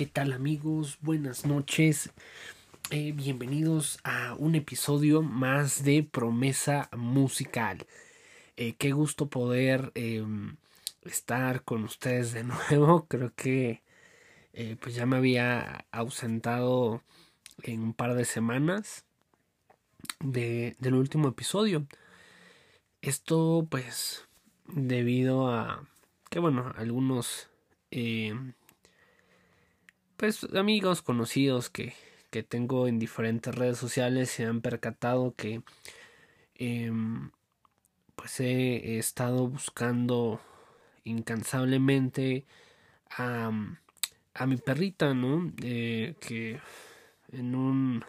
¿Qué tal amigos? Buenas noches. Eh, bienvenidos a un episodio más de Promesa Musical. Eh, qué gusto poder em, estar con ustedes de nuevo. Creo que eh, pues ya me había ausentado en un par de semanas de, del último episodio. Esto pues debido a que bueno, algunos pues amigos conocidos que, que tengo en diferentes redes sociales se han percatado que em, pues he, estado buscando incansablemente a, a mi perrita, ¿no? Eh, que en un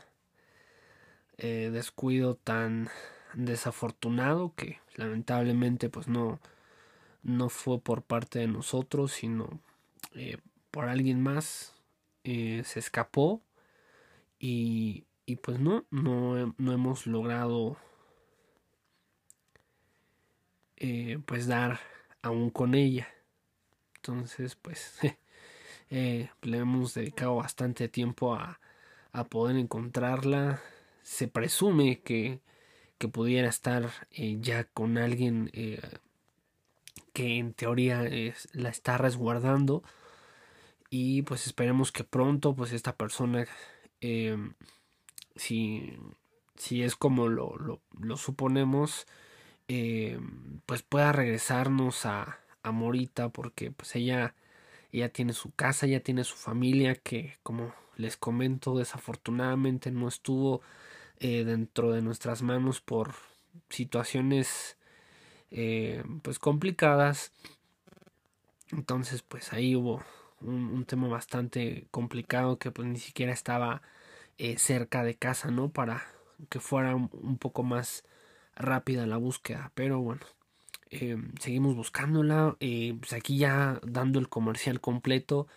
eh, descuido tan desafortunado que lamentablemente pues no no fue por parte de nosotros sino eh, por alguien más eh, se escapó y, y pues no, no, no, hemos logrado eh, pues dar aún con ella. Entonces pues eh, le hemos dedicado bastante tiempo a, a poder encontrarla. Se presume que, que pudiera estar ya con alguien que en teoría la está resguardando y pues esperemos que pronto pues esta persona eh, si, si es como lo, lo, suponemos eh, pues pueda regresarnos a, a Morita porque pues ella ella tiene su casa ya tiene su familia que como les comento desafortunadamente no estuvo eh, dentro de nuestras manos por situaciones pues complicadas. Entonces pues ahí hubo un, tema bastante complicado que pues ni siquiera estaba eh, cerca de casa, ¿no? Para que fuera un, poco más rápida la búsqueda, pero bueno, eh, seguimos buscándola, eh, pues aquí ya dando el comercial completo,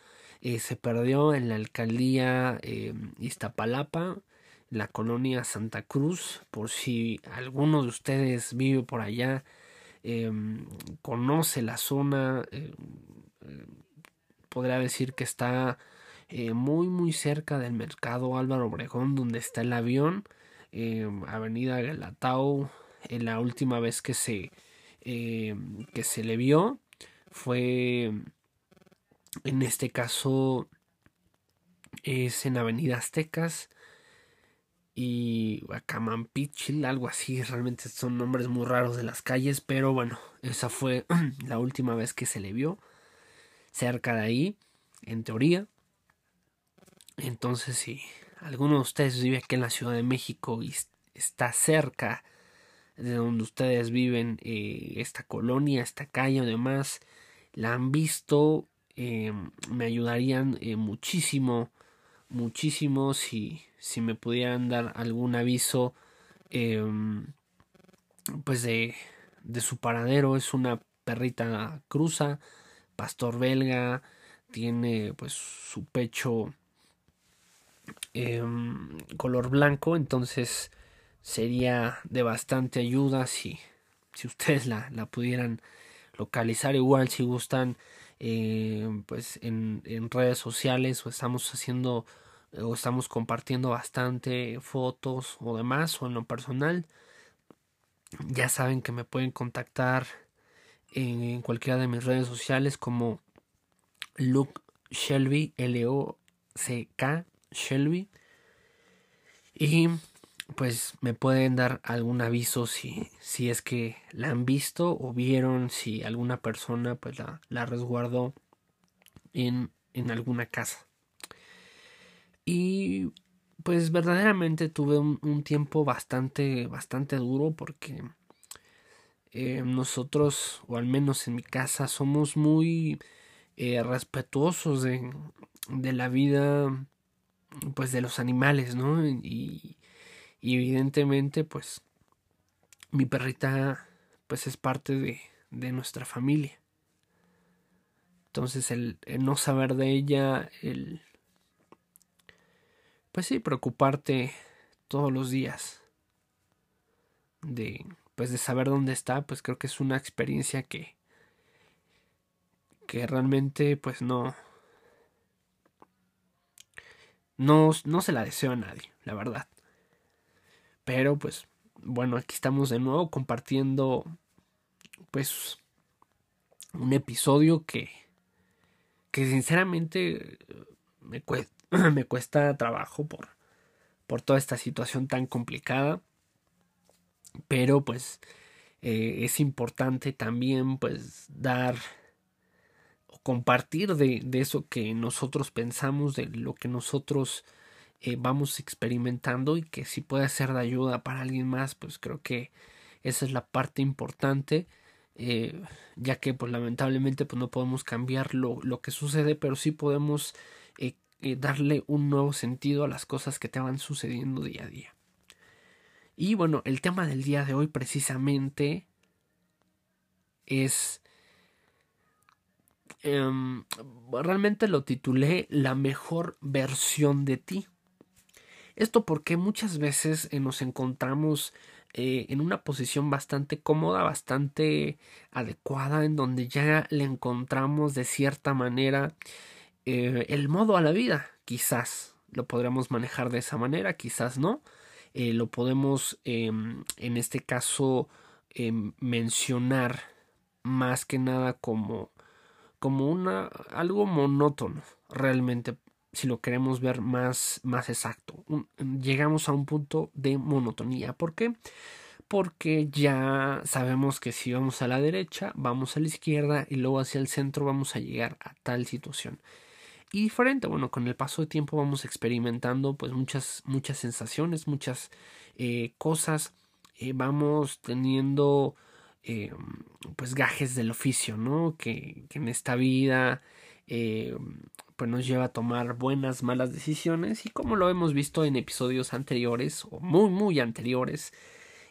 se perdió en la alcaldía Iztapalapa, la colonia Santa Cruz, por si alguno de ustedes vive por allá, conoce la zona, podría decir que está eh, muy muy cerca del mercado Álvaro Obregón donde está el avión eh, Avenida Galatao eh, la última vez que se que se le vio fue en este caso es en Avenida Aztecas y Acamampichil, algo así, realmente son nombres muy raros de las calles, pero bueno, esa fue la última vez que se le vio cerca de ahí, en teoría. Entonces, si alguno de ustedes vive aquí en la Ciudad de México y está cerca de donde ustedes viven, eh, esta colonia, esta calle o demás, la han visto, eh, me ayudarían eh, muchísimo, muchísimo si, si me pudieran dar algún aviso, pues de, de su paradero. Es una perrita cruza pastor belga, tiene pues su pecho em, color blanco, entonces sería de bastante ayuda si, si ustedes la, la pudieran localizar. Igual si gustan em, pues en, en, redes sociales o estamos haciendo o estamos compartiendo bastante fotos o demás o en lo personal ya saben que me pueden contactar en cualquiera de mis redes sociales como Luke Shelby, L-O-C-K Shelby. Y pues me pueden dar algún aviso si, si es que la han visto o vieron si alguna persona pues la, la resguardó en, en alguna casa. Y pues verdaderamente tuve un, un tiempo bastante, bastante duro porque eh, nosotros, o al menos en mi casa, somos muy eh, respetuosos de, de, la vida, pues de los animales, ¿no? Y, evidentemente, pues, mi perrita, pues es parte de, de nuestra familia. Entonces, el, el no saber de ella, el, pues sí, preocuparte todos los días de pues de saber dónde está, pues creo que es una experiencia que que realmente pues no No, no se la deseo a nadie, la verdad. Pero pues bueno, aquí estamos de nuevo compartiendo pues un episodio que que sinceramente me cuesta, me cuesta trabajo por por toda esta situación tan complicada pero pues eh, es importante también pues dar o compartir de, de, eso que nosotros pensamos de lo que nosotros eh, vamos experimentando y que si puede ser de ayuda para alguien más pues creo que esa es la parte importante eh, ya que pues lamentablemente pues no podemos cambiar lo, lo que sucede pero sí podemos darle un nuevo sentido a las cosas que te van sucediendo día a día y bueno, el tema del día de hoy precisamente es... Em, realmente lo titulé La mejor versión de ti. Esto porque muchas veces eh, nos encontramos eh, en una posición bastante cómoda, bastante adecuada, en donde ya le encontramos de cierta manera eh, el modo a la vida. Quizás lo podremos manejar de esa manera, quizás no. Eh, lo podemos em, en este caso em, mencionar más que nada como, como una, algo monótono realmente si lo queremos ver más, más exacto. llegamos a un punto de monotonía. ¿Por qué? Porque ya sabemos que si vamos a la derecha, vamos a la izquierda y luego hacia el centro vamos a llegar a tal situación y diferente. Bueno, con el paso de tiempo vamos experimentando pues muchas, muchas sensaciones, muchas eh, cosas. Eh, vamos teniendo eh, pues gajes del oficio, ¿no? Que, que en esta vida pues nos lleva a tomar buenas, malas decisiones y como lo hemos visto en episodios anteriores o muy, muy anteriores,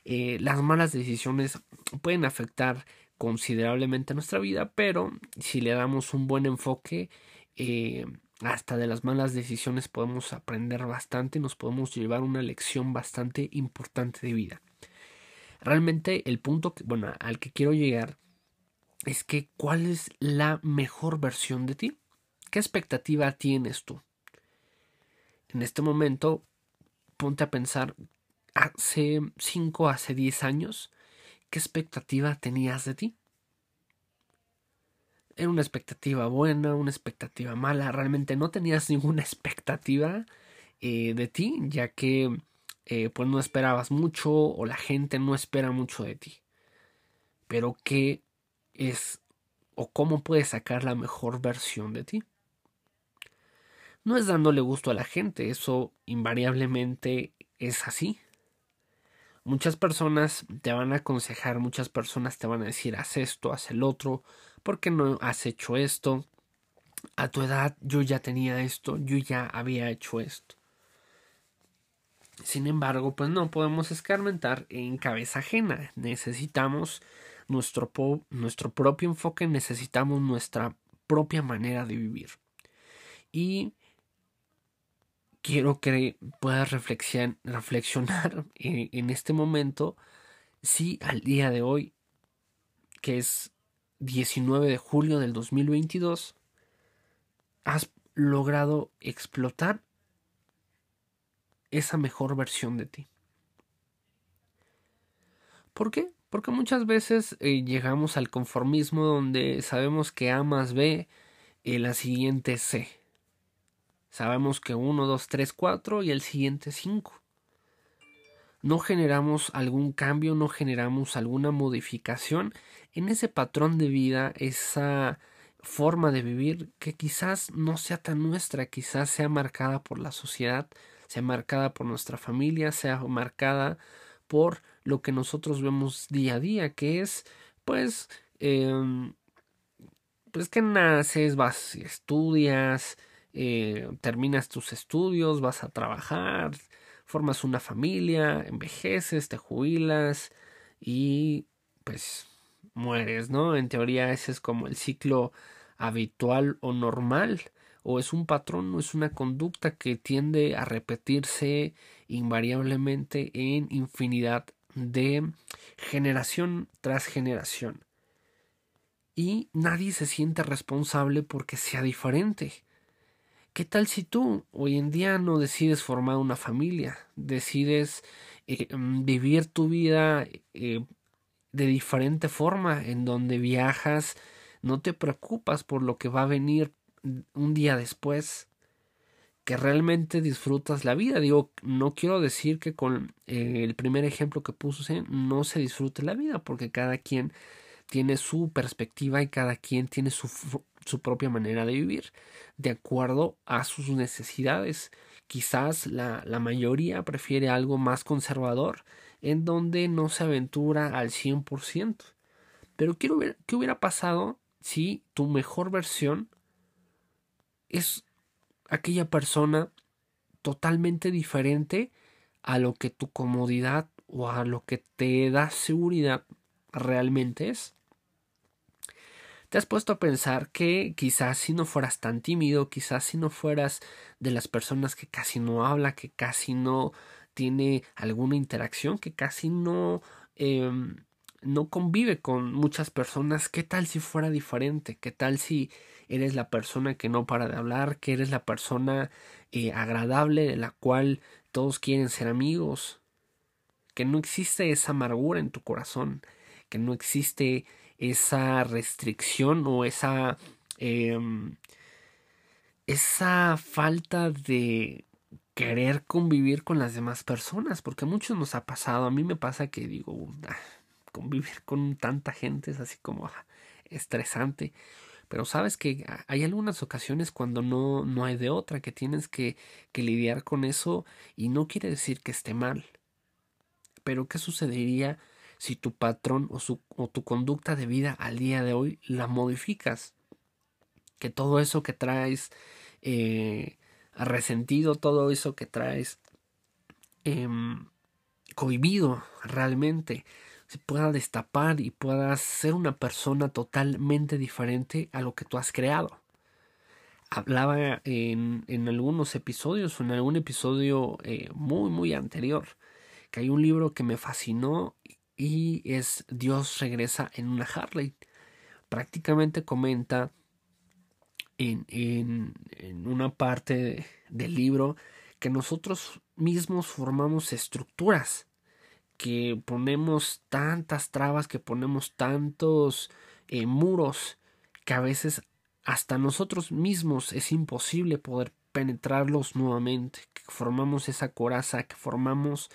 las malas decisiones pueden afectar considerablemente nuestra vida, pero si le damos un buen enfoque, eh, hasta de las malas decisiones podemos aprender bastante, nos podemos llevar una lección bastante importante de vida. Realmente el punto bueno, al que quiero llegar es que cuál es la mejor versión de ti. ¿Qué expectativa tienes tú? En este momento, ponte a pensar, hace 5, hace 10 años, ¿qué expectativa tenías de ti? Era una expectativa buena, una expectativa mala. Realmente no tenías ninguna expectativa eh, de ti, ya que eh, pues no esperabas mucho o la gente no espera mucho de ti. Pero ¿qué es o cómo puedes sacar la mejor versión de ti? No es dándole gusto a la gente, eso invariablemente es así. Muchas personas te van a aconsejar, muchas personas te van a decir haz esto, haz el otro, ¿por qué no has hecho esto? A tu edad yo ya tenía esto, yo ya había hecho esto. Sin embargo, pues no podemos escarmentar en cabeza ajena. Necesitamos nuestro, nuestro propio enfoque, necesitamos nuestra propia manera de vivir. Y quiero que puedas reflexionar en este momento si al día de hoy, que es 19 de julio del 2022, has logrado explotar esa mejor versión de ti. ¿Por qué? Porque muchas veces eh, llegamos al conformismo donde sabemos que A más B, y la siguiente C. Sabemos que 1, 2, 3, 4 y el siguiente 5. No generamos algún cambio, no generamos alguna modificación en ese patrón de vida, esa forma de vivir que quizás no sea tan nuestra, quizás sea marcada por la sociedad, sea marcada por nuestra familia, sea marcada por lo que nosotros vemos día a día, que es pues em, pues que naces, vas, estudias, eh, terminas tus estudios, vas a trabajar, formas una familia, envejeces, te jubilas y pues mueres, ¿no? En teoría ese es como el ciclo habitual o normal, o es un patrón o es una conducta que tiende a repetirse invariablemente en infinidad de generación tras generación. Y nadie se siente responsable porque sea diferente. ¿Qué tal si tú hoy en día no decides formar una familia? Decides eh, mm, vivir tu vida eh, de diferente forma, en donde viajas, no te preocupas por lo que va a venir un día después, que realmente disfrutas la vida. Digo, no quiero decir que con eh, el primer ejemplo que puse no se disfrute la vida, porque cada quien tiene su perspectiva y cada quien tiene su, su propia manera de vivir, de acuerdo a sus necesidades. Quizás la, la mayoría prefiere algo más conservador, en donde no se aventura al 100%. Pero quiero ver qué hubiera pasado si tu mejor versión es aquella persona totalmente diferente a lo que tu comodidad o a lo que te da seguridad realmente es. ¿Te has puesto a pensar que quizás si no fueras tan tímido, quizás si no fueras de las personas que casi no habla, que casi no tiene alguna interacción, que casi no, em, no convive con muchas personas, ¿qué tal si fuera diferente? ¿Qué tal si eres la persona que no para de hablar, que eres la persona eh, agradable de la cual todos quieren ser amigos? Que no existe esa amargura en tu corazón, que no existe esa restricción o esa em, esa falta de querer convivir con las demás personas, porque a muchos nos ha pasado, a mí me pasa que digo, ah, convivir con tanta gente es así como ah, estresante, pero sabes que hay algunas ocasiones cuando no, no hay de otra, que tienes que, que lidiar con eso y no quiere decir que esté mal. Pero ¿qué sucedería si tu patrón o, su, o tu conducta de vida al día de hoy la modificas. Que todo eso que traes eh, resentido, todo eso que traes eh, cohibido realmente, se pueda destapar y puedas ser una persona totalmente diferente a lo que tú has creado. Hablaba en, en algunos episodios o en algún episodio eh, muy, muy anterior que hay un libro que me fascinó y es Dios regresa en una Harley. Prácticamente comenta en, en, una parte del libro que nosotros mismos formamos estructuras, que ponemos tantas trabas, que ponemos tantos eh, muros, que a veces hasta nosotros mismos es imposible poder penetrarlos nuevamente, que formamos esa coraza, que formamos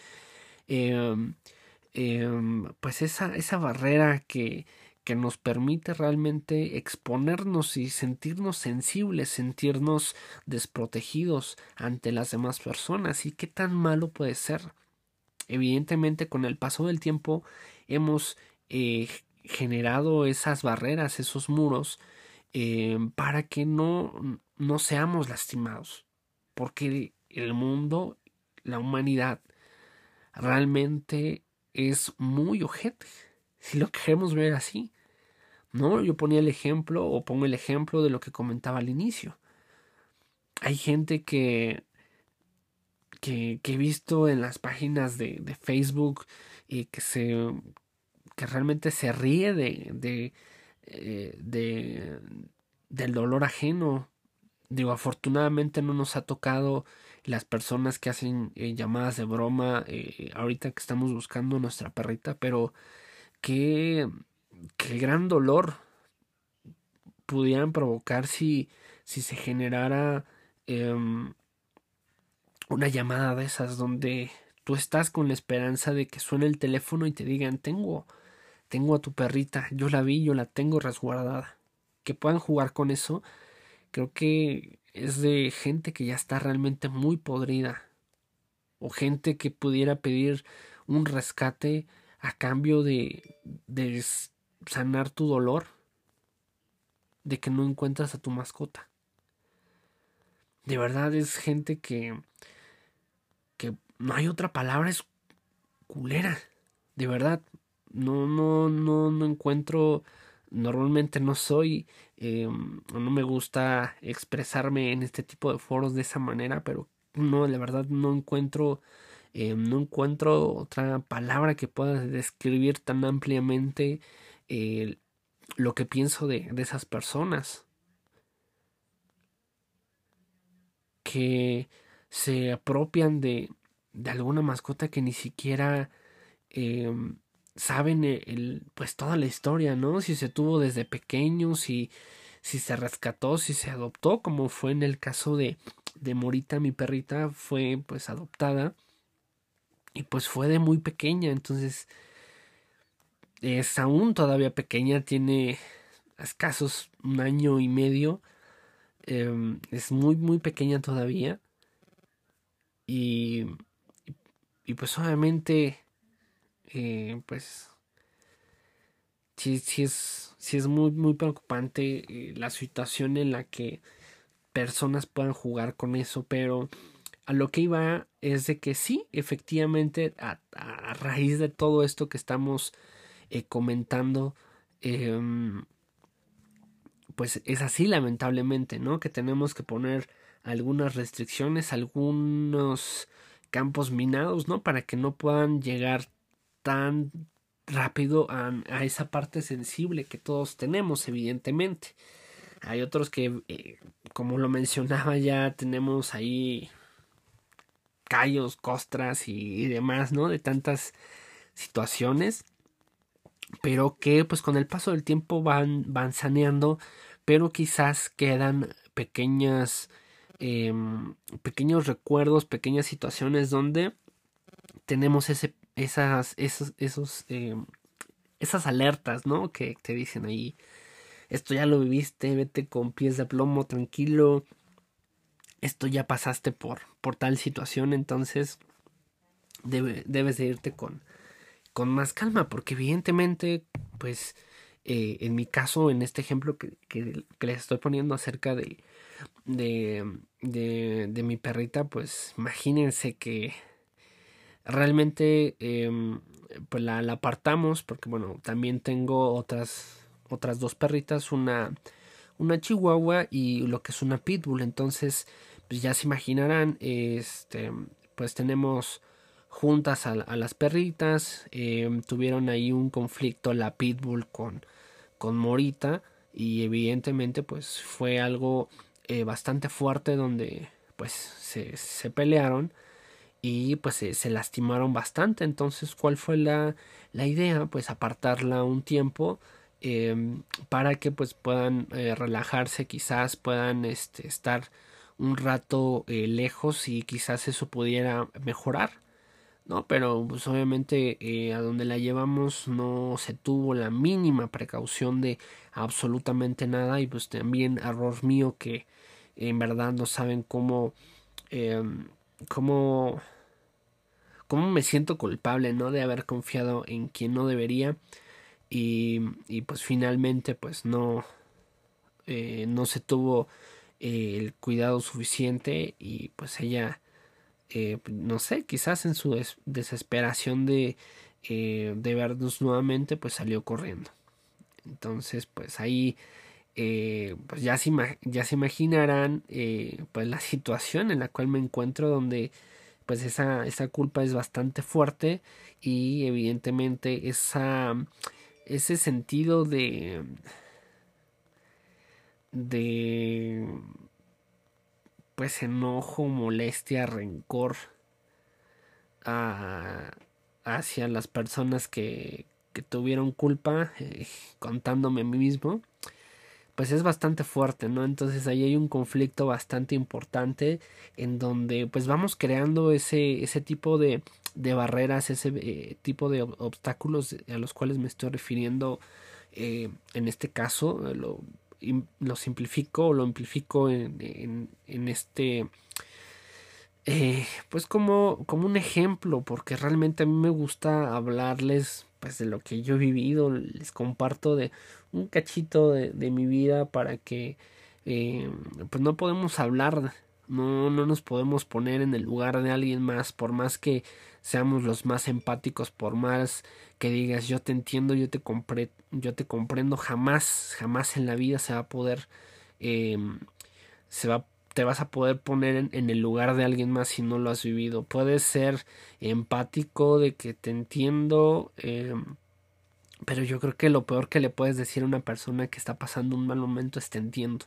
eh, Em, pues esa, esa barrera que, que nos permite realmente exponernos y sentirnos sensibles, sentirnos desprotegidos ante las demás personas. ¿Y qué tan malo puede ser? Evidentemente, con el paso del tiempo hemos eh, generado esas barreras, esos muros, em, para que no, no seamos lastimados. Porque el mundo, la humanidad, realmente es muy ojete, si lo queremos ver así. ¿No? Yo ponía el ejemplo o pongo el ejemplo de lo que comentaba al inicio. Hay gente que, que, que he visto en las páginas de, de Facebook y que se que realmente se ríe de, de, eh, de, del dolor ajeno. Digo, afortunadamente no nos ha tocado las personas que hacen eh, llamadas de broma eh, ahorita que estamos buscando nuestra perrita, pero qué, qué gran dolor pudieran provocar si, si se generara em, una llamada de esas donde tú estás con la esperanza de que suene el teléfono y te digan tengo tengo a tu perrita, yo la vi, yo la tengo resguardada. Que puedan jugar con eso, creo que es de gente que ya está realmente muy podrida o gente que pudiera pedir un rescate a cambio de, de sanar tu dolor de que no encuentras a tu mascota. De verdad es gente que que no hay otra palabra es culera. De verdad, no no no no encuentro normalmente no soy eh, no me gusta expresarme en este tipo de foros de esa manera pero no la verdad no encuentro eh, no encuentro otra palabra que pueda describir tan ampliamente lo que pienso de, de esas personas. Que se apropian de, de alguna mascota que ni siquiera em, saben el, pues toda la historia, ¿no? Si se tuvo desde pequeño, si, si se rescató, si se adoptó, como fue en el caso de, de Morita, mi perrita, fue pues adoptada. Y pues fue de muy pequeña, entonces es aún todavía pequeña, tiene escasos un año y medio, em, es muy muy pequeña todavía. Y, y pues obviamente eh, pues sí, sí es, sí es muy muy preocupante eh, la situación en la que personas puedan jugar con eso, pero a lo que iba es de que sí, efectivamente, a, raíz de todo esto que estamos eh, comentando, em, pues es así lamentablemente, ¿no? Que tenemos que poner algunas restricciones, algunos campos minados, ¿no? Para que no puedan llegar tan rápido a, esa parte sensible que todos tenemos, evidentemente. Hay otros que, eh, como lo mencionaba ya, tenemos ahí callos, costras y, demás, ¿no? De tantas situaciones, pero que pues con el paso del tiempo van, van saneando, pero quizás quedan pequeñas, em, pequeños recuerdos, pequeñas situaciones donde tenemos ese, esas, esos, esos, em, esas alertas, ¿no? Que te dicen ahí, esto ya lo viviste, vete con pies de plomo, tranquilo, esto ya pasaste por, por tal situación, entonces debes de irte con, con más calma, porque evidentemente, pues, eh, en mi caso, en este ejemplo que, que, les estoy poniendo acerca de, de, de, mi perrita, pues imagínense que realmente em, pues la, apartamos, porque bueno, también tengo otras, otras dos perritas, una, una chihuahua y lo que es una pitbull, entonces pues ya se imaginarán, este, pues tenemos juntas a, las perritas, em, tuvieron ahí un conflicto la pitbull con, con Morita y evidentemente pues fue algo eh, bastante fuerte donde pues se, se pelearon y pues se, lastimaron bastante entonces cuál fue la, la idea pues apartarla un tiempo em, para que pues puedan eh, relajarse quizás puedan este, estar un rato eh, lejos y quizás eso pudiera mejorar. ¿no? Pero pues obviamente eh, a donde la llevamos no se tuvo la mínima precaución de absolutamente nada y pues también error mío que en verdad no saben cómo em, cómo cómo me siento culpable no de haber confiado en quien no debería y, y pues finalmente pues no eh, no se tuvo el cuidado suficiente y pues ella eh, no sé quizás en su desesperación de, eh, de vernos nuevamente pues salió corriendo. Entonces pues ahí eh, pues ya se, ya se imaginarán pues la situación en la cual me encuentro donde pues esa, esa culpa es bastante fuerte y evidentemente esa ese sentido de de pues enojo, molestia, rencor hacia las personas que, que tuvieron culpa, eh, contándome a mí mismo, pues es bastante fuerte, ¿no? Entonces ahí hay un conflicto bastante importante en donde pues vamos creando ese, ese tipo de, de barreras, ese eh, tipo de obstáculos a los cuales me estoy refiriendo eh, en este caso, lo, lo simplifico o lo amplifico en, en, este eh, pues como, como un ejemplo porque realmente a mí me gusta hablarles pues de lo que yo he vivido les comparto de un cachito de, de mi vida para que eh, pues no podemos hablar no, no nos podemos poner en el lugar de alguien más por más que seamos los más empáticos por más que digas yo te entiendo, yo te, yo te comprendo, jamás, jamás en la vida se va a poder, eh, se va, te vas a poder poner en, el lugar de alguien más si no lo has vivido. Puedes ser empático de que te entiendo, eh, pero yo creo que lo peor que le puedes decir a una persona que está pasando un mal momento es te entiendo.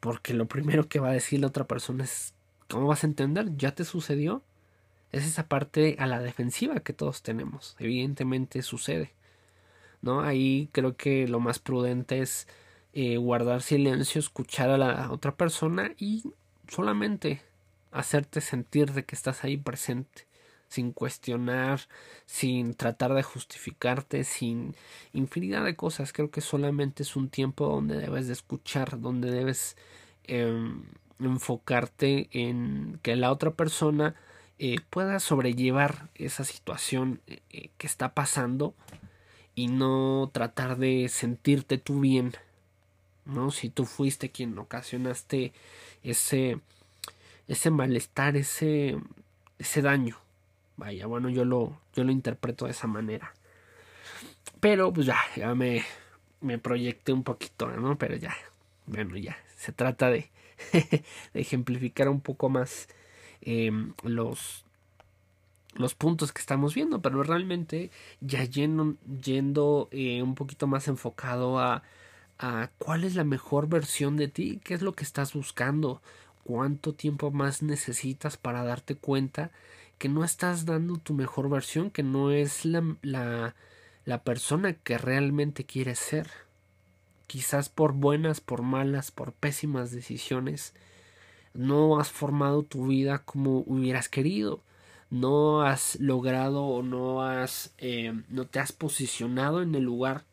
porque lo primero que va a decir la otra persona es, ¿cómo vas a entender? ¿Ya te sucedió? Es esa parte a la defensiva que todos tenemos. Evidentemente sucede. ¿No? Ahí creo que lo más prudente es eh, guardar silencio, escuchar a la otra persona y solamente hacerte sentir de que estás ahí presente sin cuestionar, sin tratar de justificarte, sin infinidad de cosas. Creo que solamente es un tiempo donde debes de escuchar, donde debes em, enfocarte en que la otra persona eh, pueda sobrellevar esa situación eh, que está pasando y no tratar de sentirte tú bien, ¿no? Si tú fuiste quien ocasionaste ese ese malestar, ese ese daño. Vaya, bueno, yo lo, yo lo interpreto de esa manera. Pero pues ya, ya me, me proyecté un poquito, ¿no? Pero ya, bueno, ya, se trata de, de ejemplificar un poco más em, los, los puntos que estamos viendo, pero realmente ya yendo, yendo eh, un poquito más enfocado a, a cuál es la mejor versión de ti, qué es lo que estás buscando, cuánto tiempo más necesitas para darte cuenta que no estás dando tu mejor versión, que no es la, la, la persona que realmente quieres ser. Quizás por buenas, por malas, por pésimas decisiones, no has formado tu vida como hubieras querido. No has logrado o no has eh, no te has posicionado en el lugar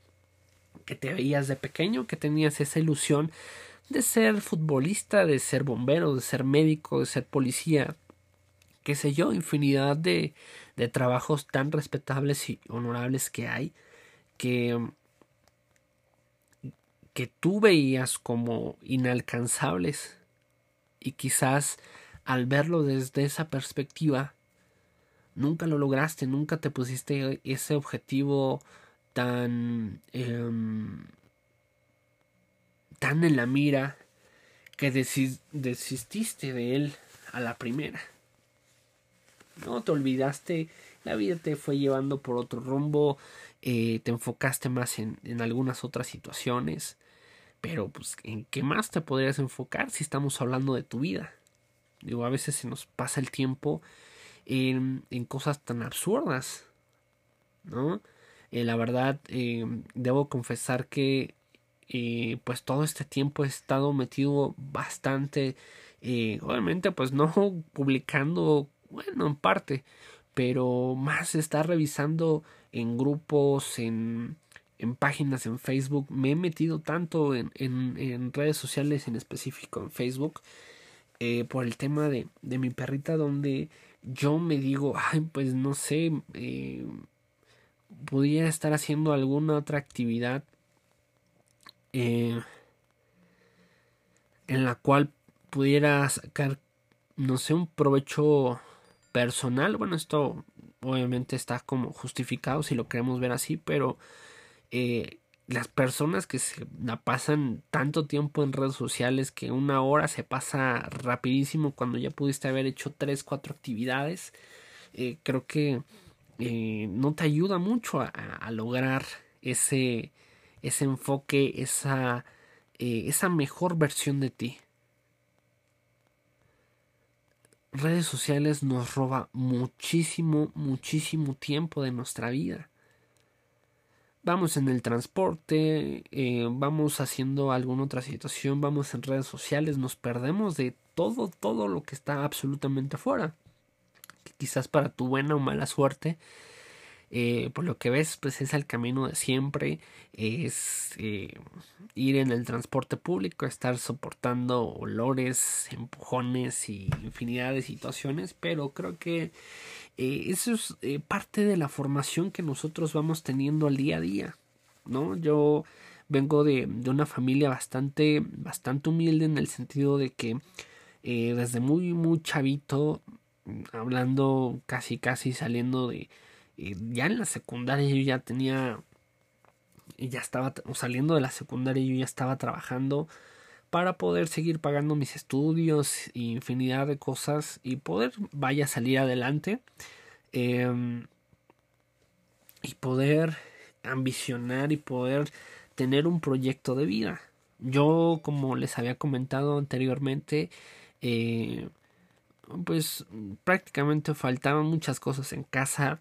que te veías de pequeño, que tenías esa ilusión de ser futbolista, de ser bombero, de ser médico, de ser policía, qué sé yo, infinidad de, de trabajos tan respetables y honorables que hay que, que tú veías como inalcanzables. Y quizás al verlo desde esa perspectiva nunca lo lograste, nunca te pusiste ese objetivo tan em, tan en la mira que desististe de él a la primera. No te olvidaste, la vida te fue llevando por otro rumbo, eh, te enfocaste más en, en algunas otras situaciones, pero pues en qué más te podrías enfocar si estamos hablando de tu vida. Digo, a veces se nos pasa el tiempo en, en cosas tan absurdas, ¿no? Eh, la verdad, eh, debo confesar que pues todo este tiempo he estado metido bastante, obviamente pues no publicando bueno, en parte, pero más está revisando en grupos, en, en páginas en Facebook. Me he metido tanto en, en, redes sociales, en específico en Facebook, eh, por el tema de, de mi perrita, donde yo me digo, ay, pues no sé, eh, podría estar haciendo alguna otra actividad eh, en la cual pudiera sacar, no sé, un provecho personal, bueno, esto obviamente está como justificado si lo queremos ver así, pero eh, las personas que se pasan tanto tiempo en redes sociales que una hora se pasa rapidísimo cuando ya pudiste haber hecho tres, cuatro actividades, eh, creo que eh, no te ayuda mucho a, lograr ese, ese enfoque, esa, esa mejor versión de ti redes sociales nos roba muchísimo, muchísimo tiempo de nuestra vida. Vamos en el transporte, eh, vamos haciendo alguna otra situación, vamos en redes sociales, nos perdemos de todo, todo lo que está absolutamente afuera. Quizás para tu buena o mala suerte, eh, por lo que ves, pues es el camino de siempre, es eh, ir en el transporte público, estar soportando olores, empujones y infinidad de situaciones, pero creo que eh, eso es parte de la formación que nosotros vamos teniendo al día a día, ¿no? Yo vengo de, de una familia bastante, bastante humilde en el sentido de que desde muy, muy chavito, hablando casi, casi saliendo de ya en la secundaria yo ya tenía, ya estaba saliendo de la secundaria yo ya estaba trabajando para poder seguir pagando mis estudios e infinidad de cosas y poder vaya a salir adelante em, y poder ambicionar y poder tener un proyecto de vida. Yo, como les había comentado anteriormente, eh, pues prácticamente faltaban muchas cosas en casa.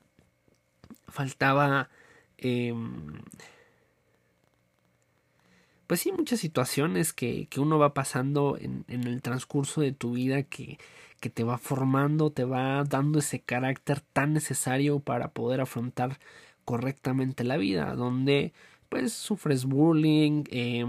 Faltaba... Em, pues sí, muchas situaciones que, que uno va pasando en, en, el transcurso de tu vida que, que te va formando, te va dando ese carácter tan necesario para poder afrontar correctamente la vida, donde pues sufres bullying, eh,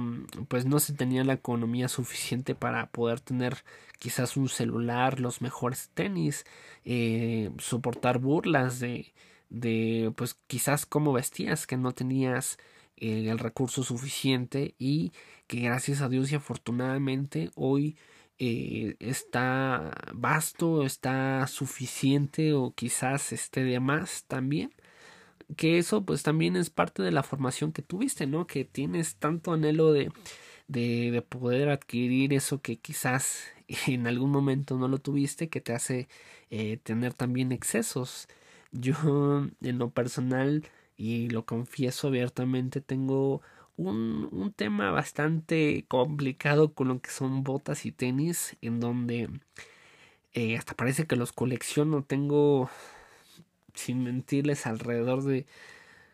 pues no se tenía la economía suficiente para poder tener quizás un celular, los mejores tenis, eh, soportar burlas de, de pues quizás cómo vestías, que no tenías eh, el recurso suficiente y que gracias a Dios y afortunadamente hoy eh, está vasto, está suficiente o quizás esté de más también. Que eso pues también es parte de la formación que tuviste, ¿no? Que tienes tanto anhelo de, de, de poder adquirir eso que quizás en algún momento no lo tuviste, que te hace eh, tener también excesos. Yo en lo personal y lo confieso abiertamente, tengo un, un, tema bastante complicado con lo que son botas y tenis, en donde eh, hasta parece que los colecciono. Tengo, sin mentirles, alrededor de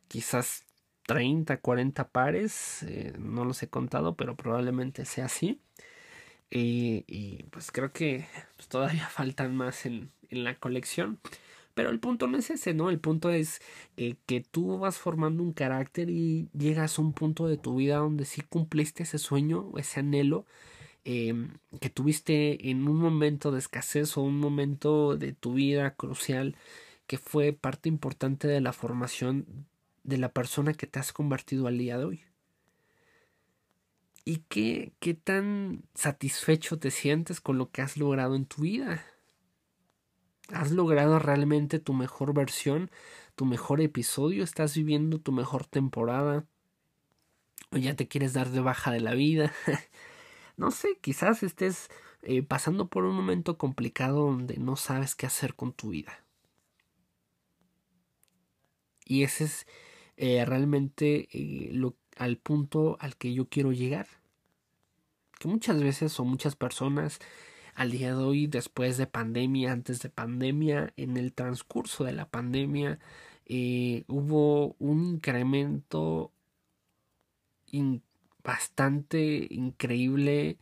quizás 30, 40 pares. Eh, no los he contado, pero probablemente sea así. Y, pues creo que pues, todavía faltan más en, en la colección. Pero el punto no es ese, ¿no? El punto es eh, que tú vas formando un carácter y llegas a un punto de tu vida donde sí cumpliste ese sueño, ese anhelo eh, que tuviste en un momento de escasez o un momento de tu vida crucial que fue parte importante de la formación de la persona que te has convertido al día de hoy. ¿Y qué, qué tan satisfecho te sientes con lo que has logrado en tu vida? ¿Has logrado realmente tu mejor versión, tu mejor episodio? ¿Estás viviendo tu mejor temporada? ¿O ya te quieres dar de baja de la vida? no sé, quizás estés eh, pasando por un momento complicado donde no sabes qué hacer con tu vida. Y ese es eh, realmente eh, lo, al punto al que yo quiero llegar. Que muchas veces o muchas personas al día de hoy, después de pandemia, antes de pandemia, en el transcurso de la pandemia, eh, hubo un incremento bastante increíble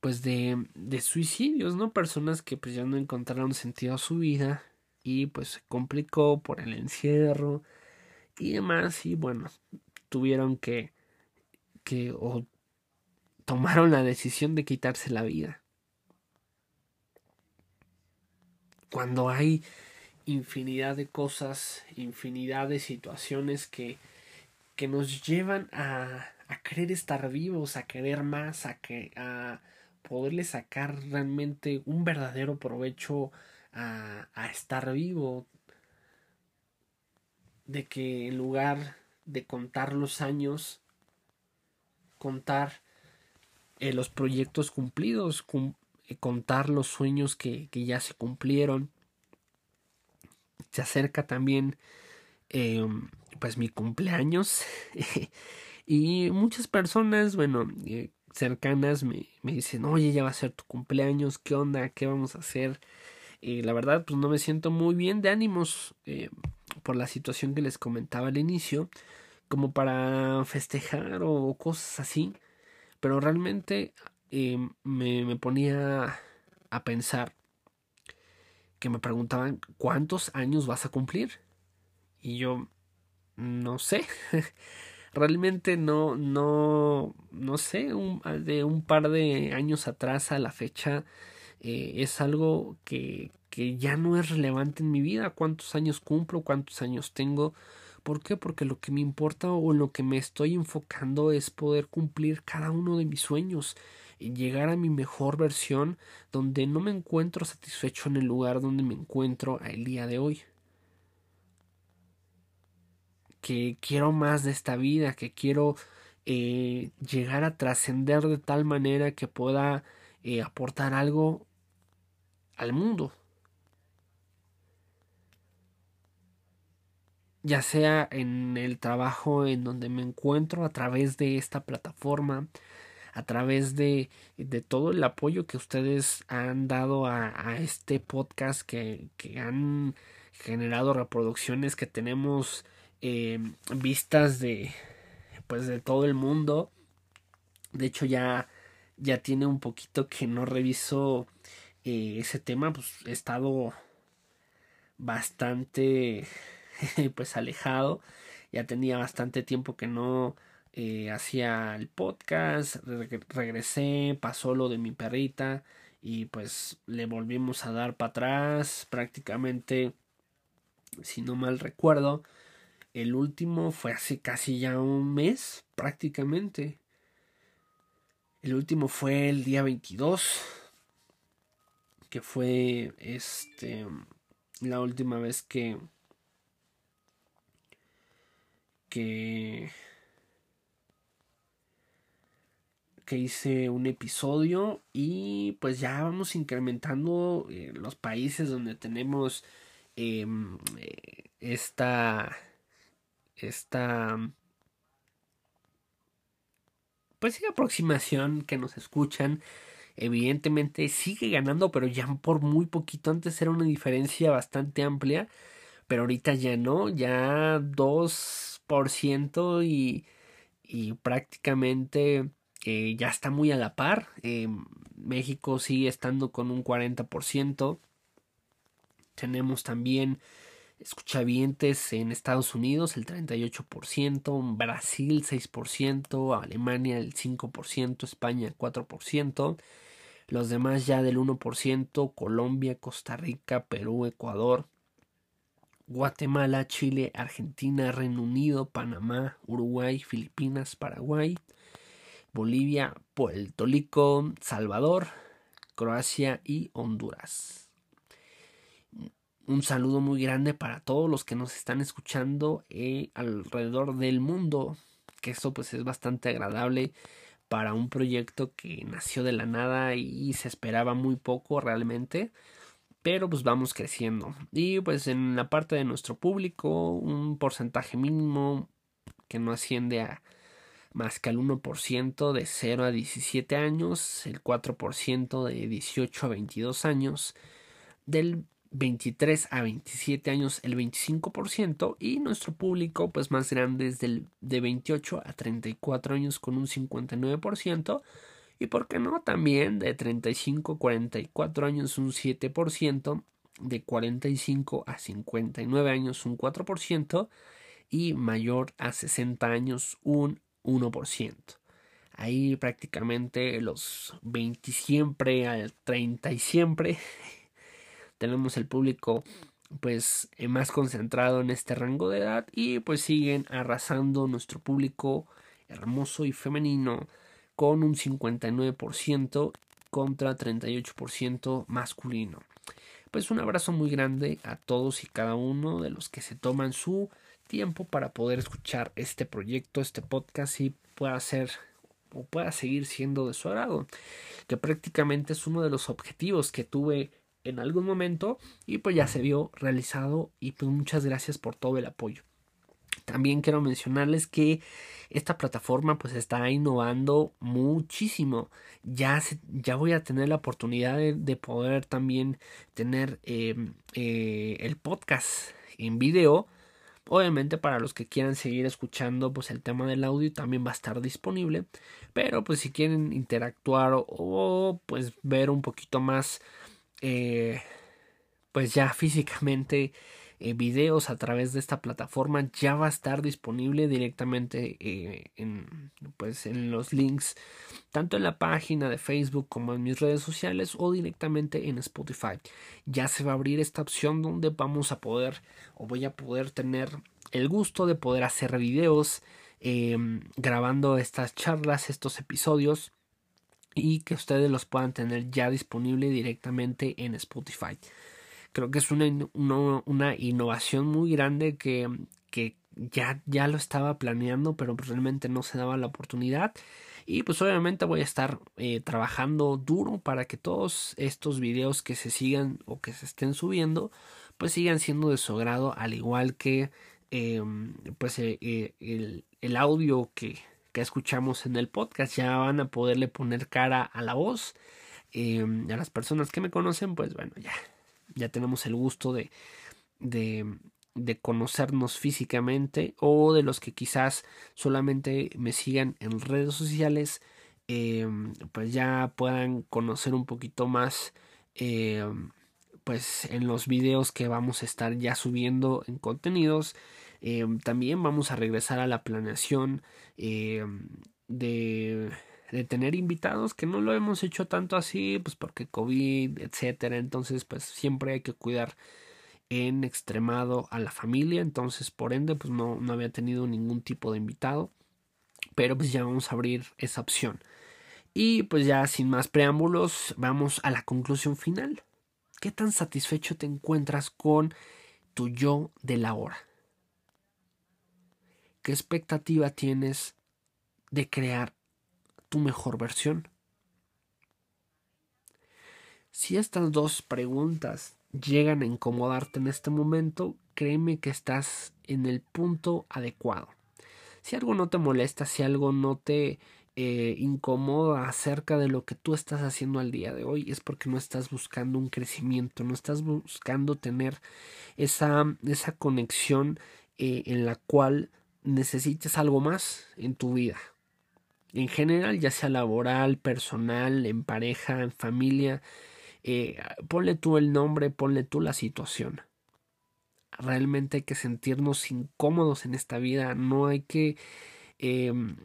pues de, de suicidios, ¿no? Personas que pues ya no encontraron sentido a su vida y pues se complicó por el encierro y demás y bueno, tuvieron que que o tomaron la decisión de quitarse la vida. Cuando hay infinidad de cosas, infinidad de situaciones que, que nos llevan a, a querer estar vivos, a querer más, a, que, a poderle sacar realmente un verdadero provecho a, estar vivo, de que en lugar de contar los años, contar eh, los proyectos cumplidos, eh, contar los sueños que, que, ya se cumplieron. Se acerca también eh, pues mi cumpleaños y muchas personas, bueno, eh, cercanas me, me, dicen, oye, ya va a ser tu cumpleaños, ¿qué onda? ¿Qué vamos a hacer? Y la verdad, pues no me siento muy bien de ánimos por la situación que les comentaba al inicio, como para festejar o cosas así. Pero realmente eh, me, me ponía a pensar que me preguntaban cuántos años vas a cumplir. Y yo no sé. Realmente no, no, no sé, de un par de años atrás a la fecha eh, es algo que, que ya no es relevante en mi vida. ¿Cuántos años cumplo? ¿Cuántos años tengo? ¿Por qué? Porque lo que me importa o lo que me estoy enfocando es poder cumplir cada uno de mis sueños y llegar a mi mejor versión donde no me encuentro satisfecho en el lugar donde me encuentro el día de hoy. Que quiero más de esta vida, que quiero eh, llegar a trascender de tal manera que pueda eh, aportar algo al mundo. ya sea en el trabajo en donde me encuentro a través de esta plataforma, a través de, de todo el apoyo que ustedes han dado a, a este podcast que, que, han generado reproducciones que tenemos eh, vistas de pues de todo el mundo de hecho ya ya tiene un poquito que no reviso eh, ese tema pues he estado bastante pues alejado. Ya tenía bastante tiempo que no eh, hacía el podcast regresé pasó lo de mi perrita y pues le volvimos a dar para atrás. Prácticamente si no mal recuerdo el último fue hace casi ya un mes prácticamente. El último fue el día 22 que fue este la última vez que que que hice un episodio y pues ya vamos incrementando eh, los países donde tenemos em, eh, esta esta pues sí, aproximación que nos escuchan evidentemente sigue ganando pero ya por muy poquito antes era una diferencia bastante amplia pero ahorita ya no ya 2% y y prácticamente eh, ya está muy a la par. Eh, México sigue estando con un 40%. Tenemos también escuchavientes en Estados Unidos el 38%, Brasil 6%, Alemania el 5%, España el 4%, los demás ya del 1%, Colombia, Costa Rica, Perú, Ecuador, Guatemala, Chile, Argentina, Reino Unido, Panamá, Uruguay, Filipinas, Paraguay, Bolivia, Puerto Rico, Salvador, Croacia y Honduras. Un saludo muy grande para todos los que nos están escuchando eh, alrededor del mundo, que esto pues es bastante agradable para un proyecto que nació de la nada y se esperaba muy poco realmente, pero pues vamos creciendo. Y pues en la parte de nuestro público, un porcentaje mínimo que no asciende a más que al 1% de 0 a 17 años, el 4% de 18 a 22 años, del 23 a 27 años el 25% y nuestro público pues más grande es del de 28 a 34 años con un 59% y por qué no también de 35 a 44 años un 7%, de 45 a 59 años un 4% y mayor a 60 años un 1%. Ahí prácticamente los 20 siempre al 30 y siempre tenemos el público pues eh, más concentrado en este rango de edad y pues siguen arrasando nuestro público hermoso y femenino con un 59% contra 38% masculino. Pues un abrazo muy grande a todos y cada uno de los que se toman su tiempo para poder escuchar este proyecto, este podcast y pueda ser o pueda seguir siendo de su agrado, que prácticamente es uno de los objetivos que tuve en algún momento y pues ya se vio realizado y pues muchas gracias por todo el apoyo. También quiero mencionarles que esta plataforma pues está innovando muchísimo. Ya, ya voy a tener la oportunidad de, poder también tener em, eh, el podcast en video Obviamente para los que quieran seguir escuchando pues el tema del audio también va a estar disponible. Pero pues si quieren interactuar o, pues ver un poquito más eh, pues ya físicamente eh, videos a través de esta plataforma ya va a estar disponible directamente eh, en, pues, en los links tanto en la página de Facebook como en mis redes sociales o directamente en Spotify. Ya se va a abrir esta opción donde vamos a poder o voy a poder tener el gusto de poder hacer videos em, grabando estas charlas, estos episodios y que ustedes los puedan tener ya disponible directamente en Spotify. Creo que es una, una, innovación muy grande que, que ya, ya lo estaba planeando, pero realmente no se daba la oportunidad. Y pues obviamente voy a estar eh, trabajando duro para que todos estos videos que se sigan o que se estén subiendo, pues sigan siendo de su grado, al igual que em, pues el, el, audio que, que, escuchamos en el podcast. Ya van a poderle poner cara a la voz. Em, a las personas que me conocen, pues bueno, ya, ya tenemos el gusto de, de, de conocernos físicamente o de los que quizás solamente me sigan en redes sociales, em, pues ya puedan conocer un poquito más em, pues en los videos que vamos a estar ya subiendo en contenidos em, también vamos a regresar a la planeación de, de tener invitados que no lo hemos hecho tanto así pues porque covid etcétera entonces pues siempre hay que cuidar en extremado a la familia, entonces por ende pues no, no había tenido ningún tipo de invitado, pero pues ya vamos a abrir esa opción. Y pues ya sin más preámbulos, vamos a la conclusión final. ¿Qué tan satisfecho te encuentras con tu yo de la hora? ¿Qué expectativa tienes de crear tu mejor versión? Si estas dos preguntas llegan a incomodarte en este momento, créeme que estás en el punto adecuado. Si algo no te molesta, si algo no te eh, incomoda acerca de lo que tú estás haciendo al día de hoy, es porque no estás buscando un crecimiento, no estás buscando tener esa, esa conexión eh, en la cual necesites algo más en tu vida. En general, ya sea laboral, personal, en pareja, en familia, eh, ponle tú el nombre, ponle tú la situación. Realmente hay que sentirnos incómodos en esta vida, no hay que em,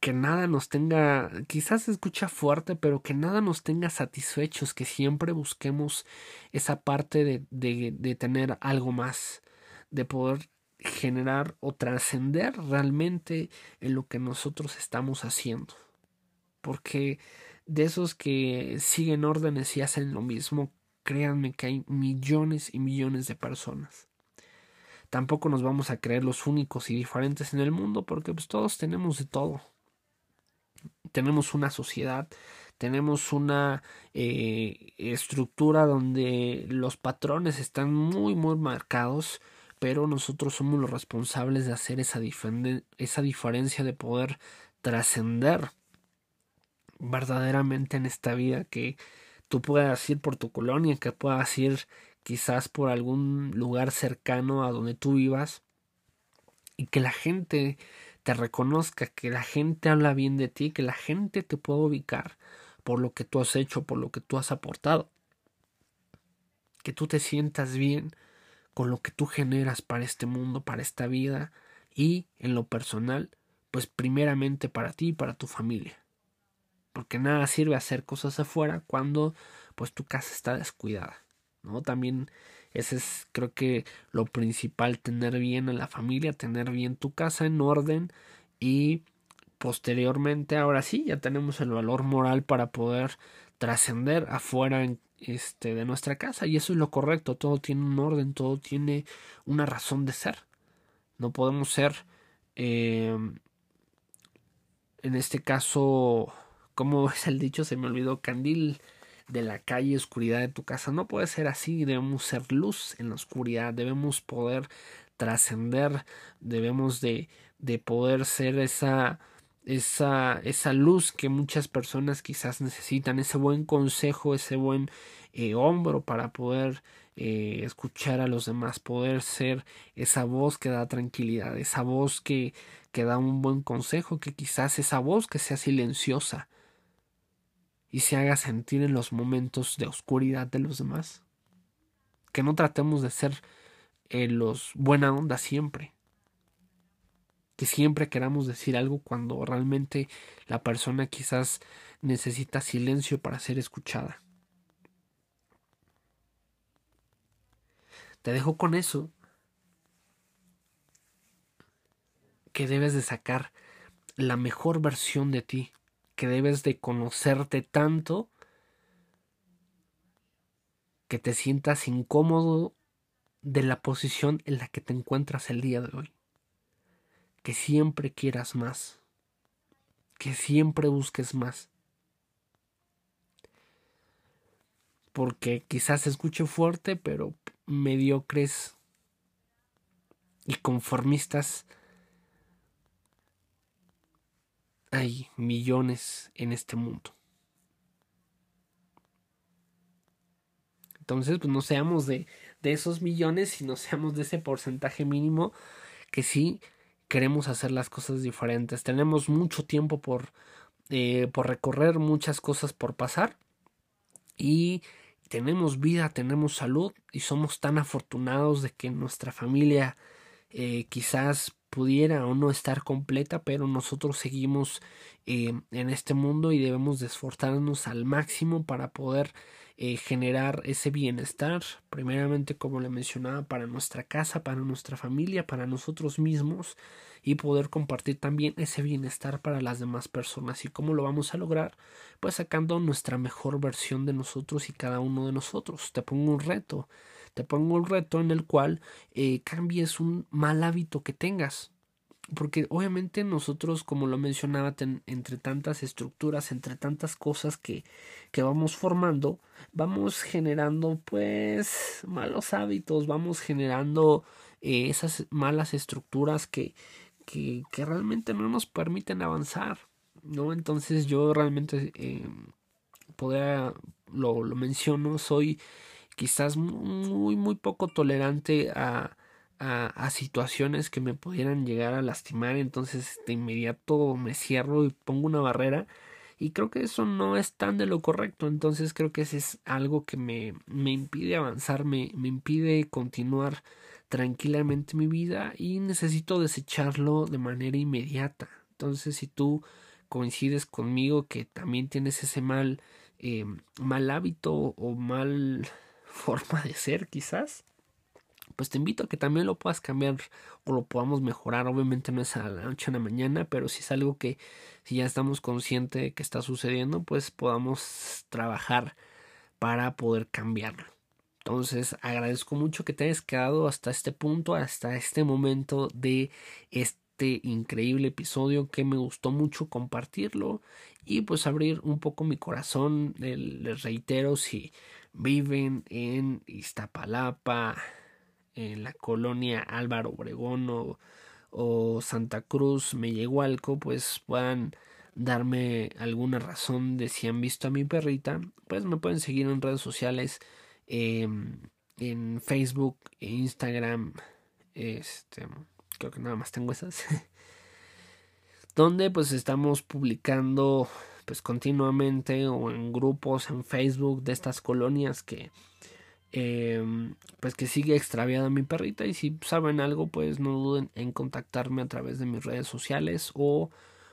que nada nos tenga, quizás se escucha fuerte, pero que nada nos tenga satisfechos, que siempre busquemos esa parte de, de, de tener algo más, de poder generar o trascender realmente en lo que nosotros estamos haciendo. Porque de esos que siguen órdenes y hacen lo mismo, créanme que hay millones y millones de personas. Tampoco nos vamos a creer los únicos y diferentes en el mundo porque pues todos tenemos de todo. Tenemos una sociedad, tenemos una eh, estructura donde los patrones están muy muy marcados, pero nosotros somos los responsables de hacer esa, esa diferencia de poder trascender verdaderamente en esta vida, que tú puedas ir por tu colonia, que puedas ir quizás por algún lugar cercano a donde tú vivas y que la gente te reconozca, que la gente habla bien de ti, que la gente te pueda ubicar por lo que tú has hecho, por lo que tú has aportado. Que tú te sientas bien con lo que tú generas para este mundo, para esta vida y en lo personal, pues primeramente para ti y para tu familia porque nada sirve hacer cosas afuera cuando pues tu casa está descuidada, ¿no? También ese es creo que lo principal, tener bien a la familia, tener bien tu casa en orden y posteriormente ahora sí ya tenemos el valor moral para poder trascender afuera este, de nuestra casa y eso es lo correcto, todo tiene un orden, todo tiene una razón de ser. No podemos ser eh, en este caso como es el dicho, se me olvidó, candil de la calle, oscuridad de tu casa. No puede ser así, debemos ser luz en la oscuridad, debemos poder trascender, debemos de, de poder ser esa, esa, esa luz que muchas personas quizás necesitan, ese buen consejo, ese buen eh, hombro para poder eh, escuchar a los demás, poder ser esa voz que da tranquilidad, esa voz que, que da un buen consejo, que quizás esa voz que sea silenciosa, y se haga sentir en los momentos de oscuridad de los demás. Que no tratemos de ser eh, los buena onda siempre. Que siempre queramos decir algo cuando realmente la persona quizás necesita silencio para ser escuchada. Te dejo con eso. Que debes de sacar la mejor versión de ti que debes de conocerte tanto que te sientas incómodo de la posición en la que te encuentras el día de hoy. Que siempre quieras más. Que siempre busques más. Porque quizás se escuche fuerte, pero mediocres y conformistas hay millones en este mundo. Entonces, pues no seamos de, de esos millones, sino seamos de ese porcentaje mínimo que sí queremos hacer las cosas diferentes. Tenemos mucho tiempo por, eh, por recorrer, muchas cosas por pasar y tenemos vida, tenemos salud y somos tan afortunados de que nuestra familia eh, quizás pudiera o no estar completa, pero nosotros seguimos eh, en este mundo y debemos de esforzarnos al máximo para poder eh, generar ese bienestar, primeramente como le mencionaba, para nuestra casa, para nuestra familia, para nosotros mismos y poder compartir también ese bienestar para las demás personas. ¿Y cómo lo vamos a lograr? Pues sacando nuestra mejor versión de nosotros y cada uno de nosotros. Te pongo un reto te pongo un reto en el cual eh, cambies un mal hábito que tengas. Porque obviamente nosotros, como lo mencionaba, entre tantas estructuras, entre tantas cosas que, que vamos formando, vamos generando pues malos hábitos, vamos generando eh, esas malas estructuras que, que, realmente no nos permiten avanzar. ¿no? Entonces yo realmente eh, lo, lo menciono, soy quizás muy, muy poco tolerante a, a, situaciones que me pudieran llegar a lastimar, entonces de inmediato me cierro y pongo una barrera. Y creo que eso no es tan de lo correcto, entonces creo que ese es algo que me, me impide avanzar, me, me impide continuar tranquilamente mi vida y necesito desecharlo de manera inmediata. Entonces, si tú coincides conmigo que también tienes ese mal, eh, mal hábito o mal forma de ser quizás, pues te invito a que también lo puedas cambiar o lo podamos mejorar. Obviamente no es a la noche a la mañana, pero si es algo que si ya estamos conscientes de que está sucediendo, pues podamos trabajar para poder cambiarlo. Entonces agradezco mucho que te hayas quedado hasta este punto, hasta este momento de este increíble episodio que me gustó mucho compartirlo y pues abrir un poco mi corazón. Les reitero si viven en Iztapalapa, en la colonia Álvaro Obregón o, Santa Cruz, Mellehualco, pues puedan darme alguna razón de si han visto a mi perrita, pues me pueden seguir en redes sociales, em, en Facebook, e Instagram, este, creo que nada más tengo esas, donde pues estamos publicando pues continuamente o en grupos en Facebook de estas colonias que em, pues que sigue extraviada mi perrita y si saben algo pues no duden en contactarme a través de mis redes sociales o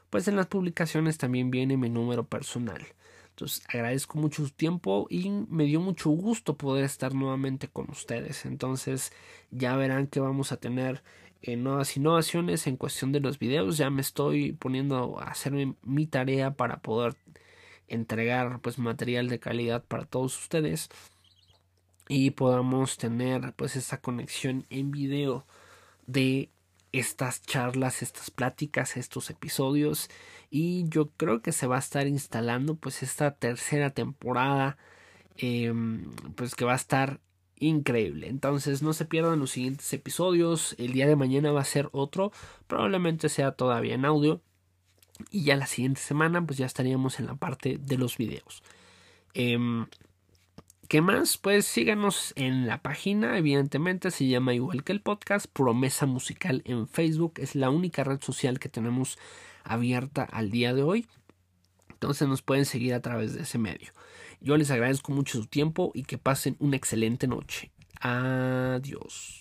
pues en las publicaciones también viene mi número personal. Entonces agradezco mucho su tiempo y me dio mucho gusto poder estar nuevamente con ustedes. Entonces ya verán que vamos a tener en nuevas innovaciones en cuestión de los videos. Ya me estoy poniendo a hacer mi tarea para poder entregar pues material de calidad para todos ustedes y podamos tener pues esa conexión en video de estas charlas, estas pláticas, estos episodios y yo creo que se va a estar instalando pues esta tercera temporada em, pues que va a estar increíble. Entonces no se pierdan los siguientes episodios. El día de mañana va a ser otro. Probablemente sea todavía en audio. Y ya la siguiente semana pues ya estaríamos en la parte de los videos. Em, ¿Qué más? Pues síganos en la página, evidentemente se llama igual que el podcast, Promesa Musical en Facebook, es la única red social que tenemos abierta al día de hoy. Entonces nos pueden seguir a través de ese medio. Yo les agradezco mucho su tiempo y que pasen una excelente noche. Adiós.